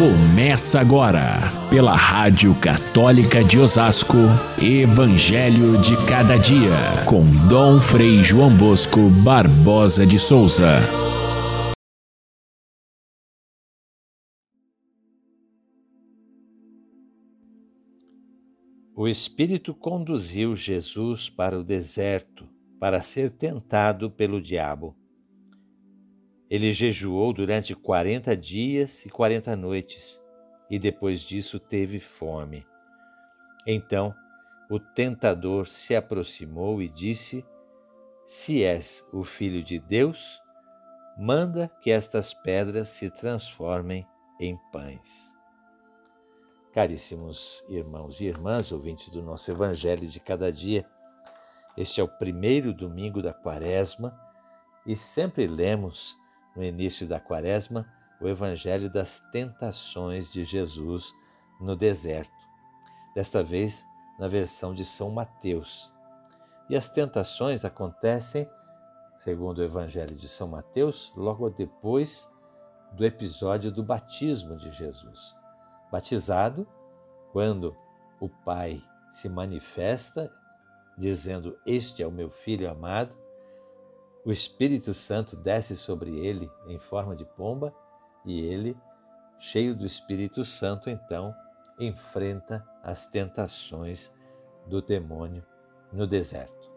Começa agora, pela Rádio Católica de Osasco, Evangelho de Cada Dia, com Dom Frei João Bosco Barbosa de Souza. O Espírito conduziu Jesus para o deserto para ser tentado pelo diabo. Ele jejuou durante quarenta dias e quarenta noites, e depois disso teve fome. Então o tentador se aproximou e disse: Se és o filho de Deus, manda que estas pedras se transformem em pães. Caríssimos irmãos e irmãs, ouvintes do nosso Evangelho de cada dia, este é o primeiro domingo da Quaresma e sempre lemos no início da quaresma, o Evangelho das tentações de Jesus no deserto. Desta vez, na versão de São Mateus. E as tentações acontecem, segundo o Evangelho de São Mateus, logo depois do episódio do batismo de Jesus. Batizado, quando o Pai se manifesta, dizendo: Este é o meu filho amado, o Espírito Santo desce sobre ele em forma de pomba e ele, cheio do Espírito Santo, então enfrenta as tentações do demônio no deserto.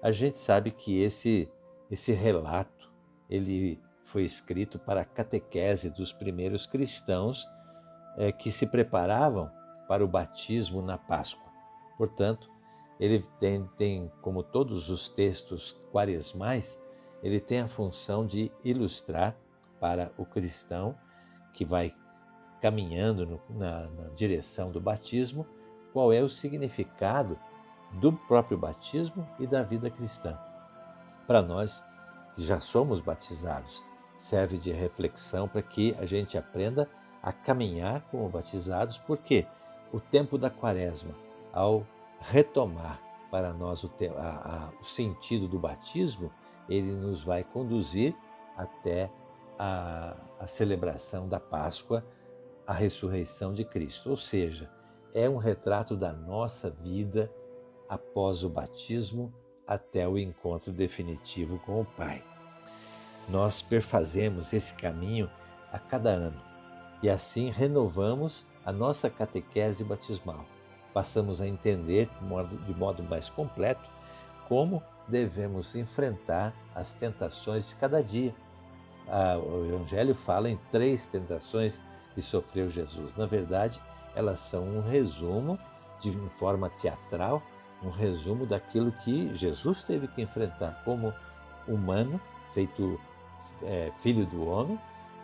A gente sabe que esse esse relato ele foi escrito para a catequese dos primeiros cristãos é, que se preparavam para o batismo na Páscoa. Portanto, ele tem, tem, como todos os textos quaresmais, ele tem a função de ilustrar para o cristão que vai caminhando no, na, na direção do batismo qual é o significado do próprio batismo e da vida cristã. Para nós que já somos batizados, serve de reflexão para que a gente aprenda a caminhar como batizados, porque o tempo da quaresma, ao retomar para nós o, a, a, o sentido do batismo, ele nos vai conduzir até a, a celebração da Páscoa, a ressurreição de Cristo. Ou seja, é um retrato da nossa vida após o batismo até o encontro definitivo com o Pai. Nós perfazemos esse caminho a cada ano e assim renovamos a nossa catequese batismal passamos a entender de modo, de modo mais completo como devemos enfrentar as tentações de cada dia. Ah, o Evangelho fala em três tentações que sofreu Jesus. Na verdade, elas são um resumo, de forma teatral, um resumo daquilo que Jesus teve que enfrentar como humano, feito é, filho do homem,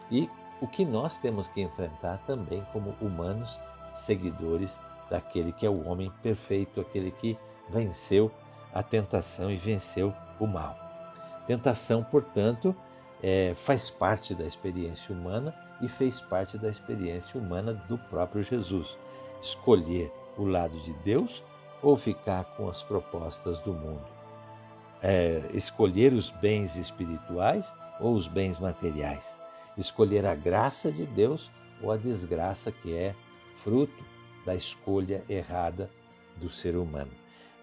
e o que nós temos que enfrentar também como humanos, seguidores daquele que é o homem perfeito, aquele que venceu a tentação e venceu o mal. Tentação, portanto, é, faz parte da experiência humana e fez parte da experiência humana do próprio Jesus. Escolher o lado de Deus ou ficar com as propostas do mundo. É, escolher os bens espirituais ou os bens materiais. Escolher a graça de Deus ou a desgraça que é fruto da escolha errada do ser humano.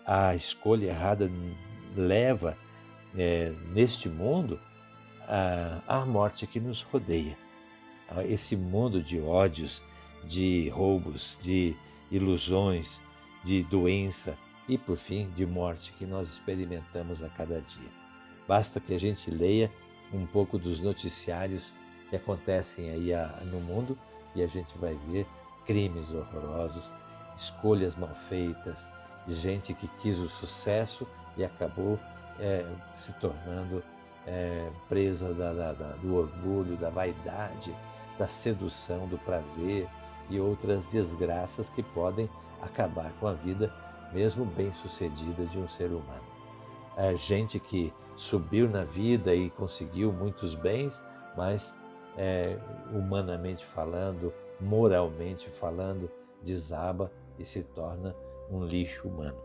A escolha errada leva é, neste mundo à morte que nos rodeia. Esse mundo de ódios, de roubos, de ilusões, de doença e, por fim, de morte que nós experimentamos a cada dia. Basta que a gente leia um pouco dos noticiários que acontecem aí no mundo e a gente vai ver crimes horrorosos, escolhas mal feitas, gente que quis o sucesso e acabou é, se tornando é, presa da, da, da, do orgulho, da vaidade, da sedução, do prazer e outras desgraças que podem acabar com a vida, mesmo bem sucedida, de um ser humano. É gente que subiu na vida e conseguiu muitos bens, mas é, humanamente falando, moralmente falando, desaba e se torna um lixo humano.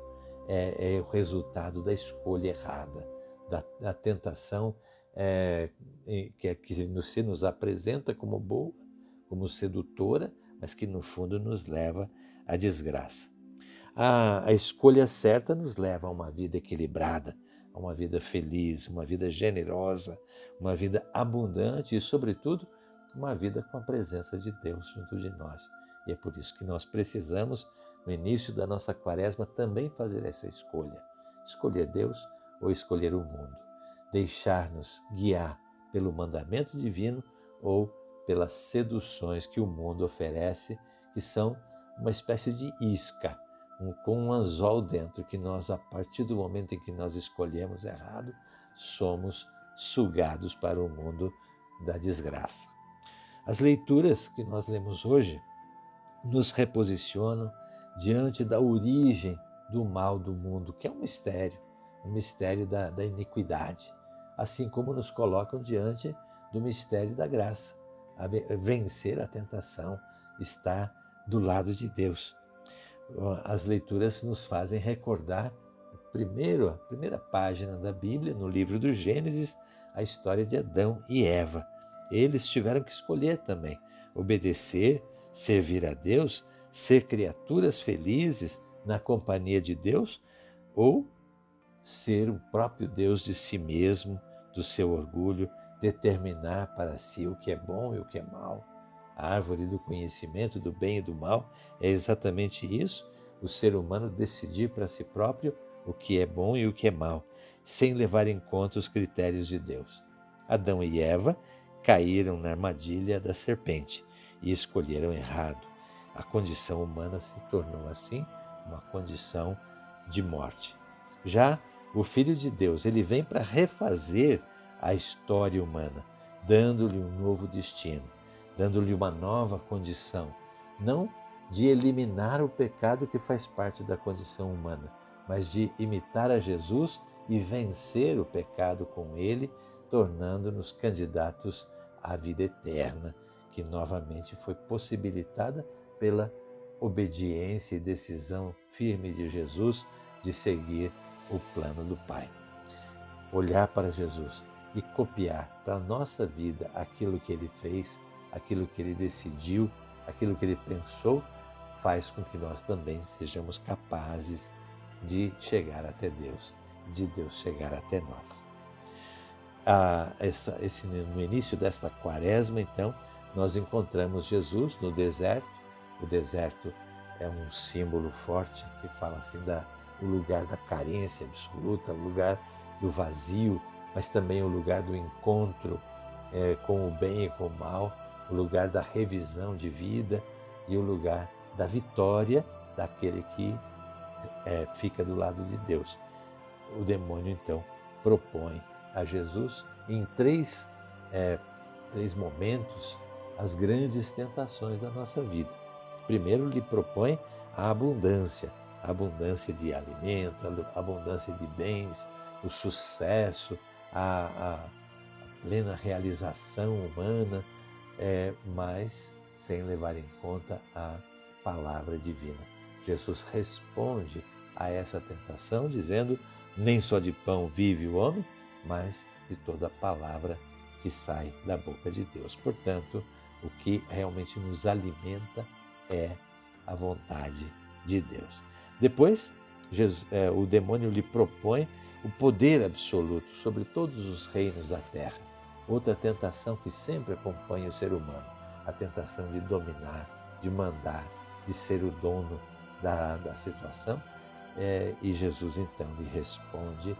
É, é o resultado da escolha errada, da, da tentação é, que, é, que se nos apresenta como boa, como sedutora, mas que no fundo nos leva à desgraça. A, a escolha certa nos leva a uma vida equilibrada, a uma vida feliz, uma vida generosa, uma vida abundante e, sobretudo, uma vida com a presença de Deus junto de nós. E é por isso que nós precisamos, no início da nossa quaresma, também fazer essa escolha: escolher Deus ou escolher o mundo. Deixar-nos guiar pelo mandamento divino ou pelas seduções que o mundo oferece, que são uma espécie de isca, um, com um anzol dentro, que nós, a partir do momento em que nós escolhemos errado, somos sugados para o mundo da desgraça. As leituras que nós lemos hoje nos reposicionam diante da origem do mal do mundo, que é um mistério, um mistério da, da iniquidade, assim como nos colocam diante do mistério da graça. A vencer a tentação está do lado de Deus. As leituras nos fazem recordar primeiro, a primeira página da Bíblia, no livro do Gênesis, a história de Adão e Eva eles tiveram que escolher também obedecer, servir a Deus, ser criaturas felizes na companhia de Deus ou ser o próprio Deus de si mesmo, do seu orgulho, determinar para si o que é bom e o que é mal. A árvore do conhecimento do bem e do mal é exatamente isso, o ser humano decidir para si próprio o que é bom e o que é mal, sem levar em conta os critérios de Deus. Adão e Eva caíram na armadilha da serpente e escolheram errado. A condição humana se tornou assim uma condição de morte. Já o Filho de Deus, ele vem para refazer a história humana, dando-lhe um novo destino, dando-lhe uma nova condição, não de eliminar o pecado que faz parte da condição humana, mas de imitar a Jesus e vencer o pecado com ele, tornando-nos candidatos à vida eterna, que novamente foi possibilitada pela obediência e decisão firme de Jesus de seguir o plano do Pai. Olhar para Jesus e copiar para a nossa vida aquilo que ele fez, aquilo que ele decidiu, aquilo que ele pensou, faz com que nós também sejamos capazes de chegar até Deus, de Deus chegar até nós a, essa, esse, no início desta quaresma, então, nós encontramos Jesus no deserto. O deserto é um símbolo forte que fala assim da o lugar da carência absoluta, o lugar do vazio, mas também o lugar do encontro é, com o bem e com o mal, o lugar da revisão de vida e o lugar da vitória daquele que é, fica do lado de Deus. O demônio então propõe a Jesus em três, é, três momentos as grandes tentações da nossa vida. Primeiro, lhe propõe a abundância, a abundância de alimento, a abundância de bens, o sucesso, a, a plena realização humana, é, mas sem levar em conta a palavra divina. Jesus responde a essa tentação dizendo: Nem só de pão vive o homem, mas de toda palavra que sai da boca de Deus. Portanto, o que realmente nos alimenta é a vontade de Deus. Depois, Jesus, é, o demônio lhe propõe o poder absoluto sobre todos os reinos da terra. Outra tentação que sempre acompanha o ser humano, a tentação de dominar, de mandar, de ser o dono da, da situação. É, e Jesus então lhe responde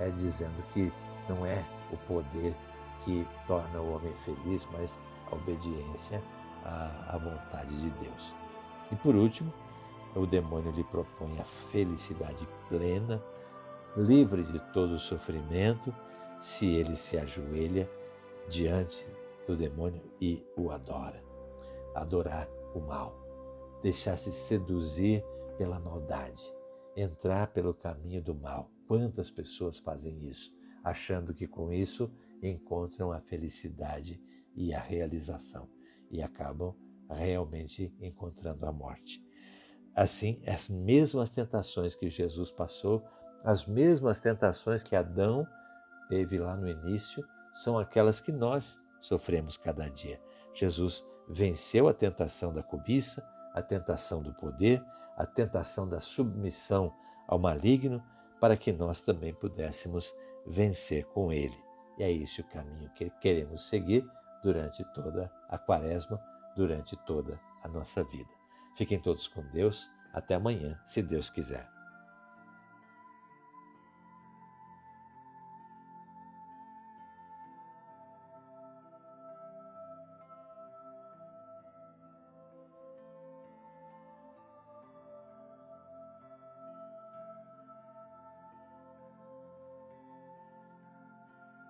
é, dizendo que não é o poder que torna o homem feliz, mas a obediência à, à vontade de Deus. E por último, o demônio lhe propõe a felicidade plena, livre de todo sofrimento, se ele se ajoelha diante do demônio e o adora. Adorar o mal, deixar-se seduzir pela maldade, entrar pelo caminho do mal. Quantas pessoas fazem isso? achando que com isso encontram a felicidade e a realização e acabam realmente encontrando a morte. Assim, as mesmas tentações que Jesus passou, as mesmas tentações que Adão teve lá no início, são aquelas que nós sofremos cada dia. Jesus venceu a tentação da cobiça, a tentação do poder, a tentação da submissão ao maligno, para que nós também pudéssemos vencer com ele. E é esse o caminho que queremos seguir durante toda a quaresma, durante toda a nossa vida. Fiquem todos com Deus. Até amanhã, se Deus quiser.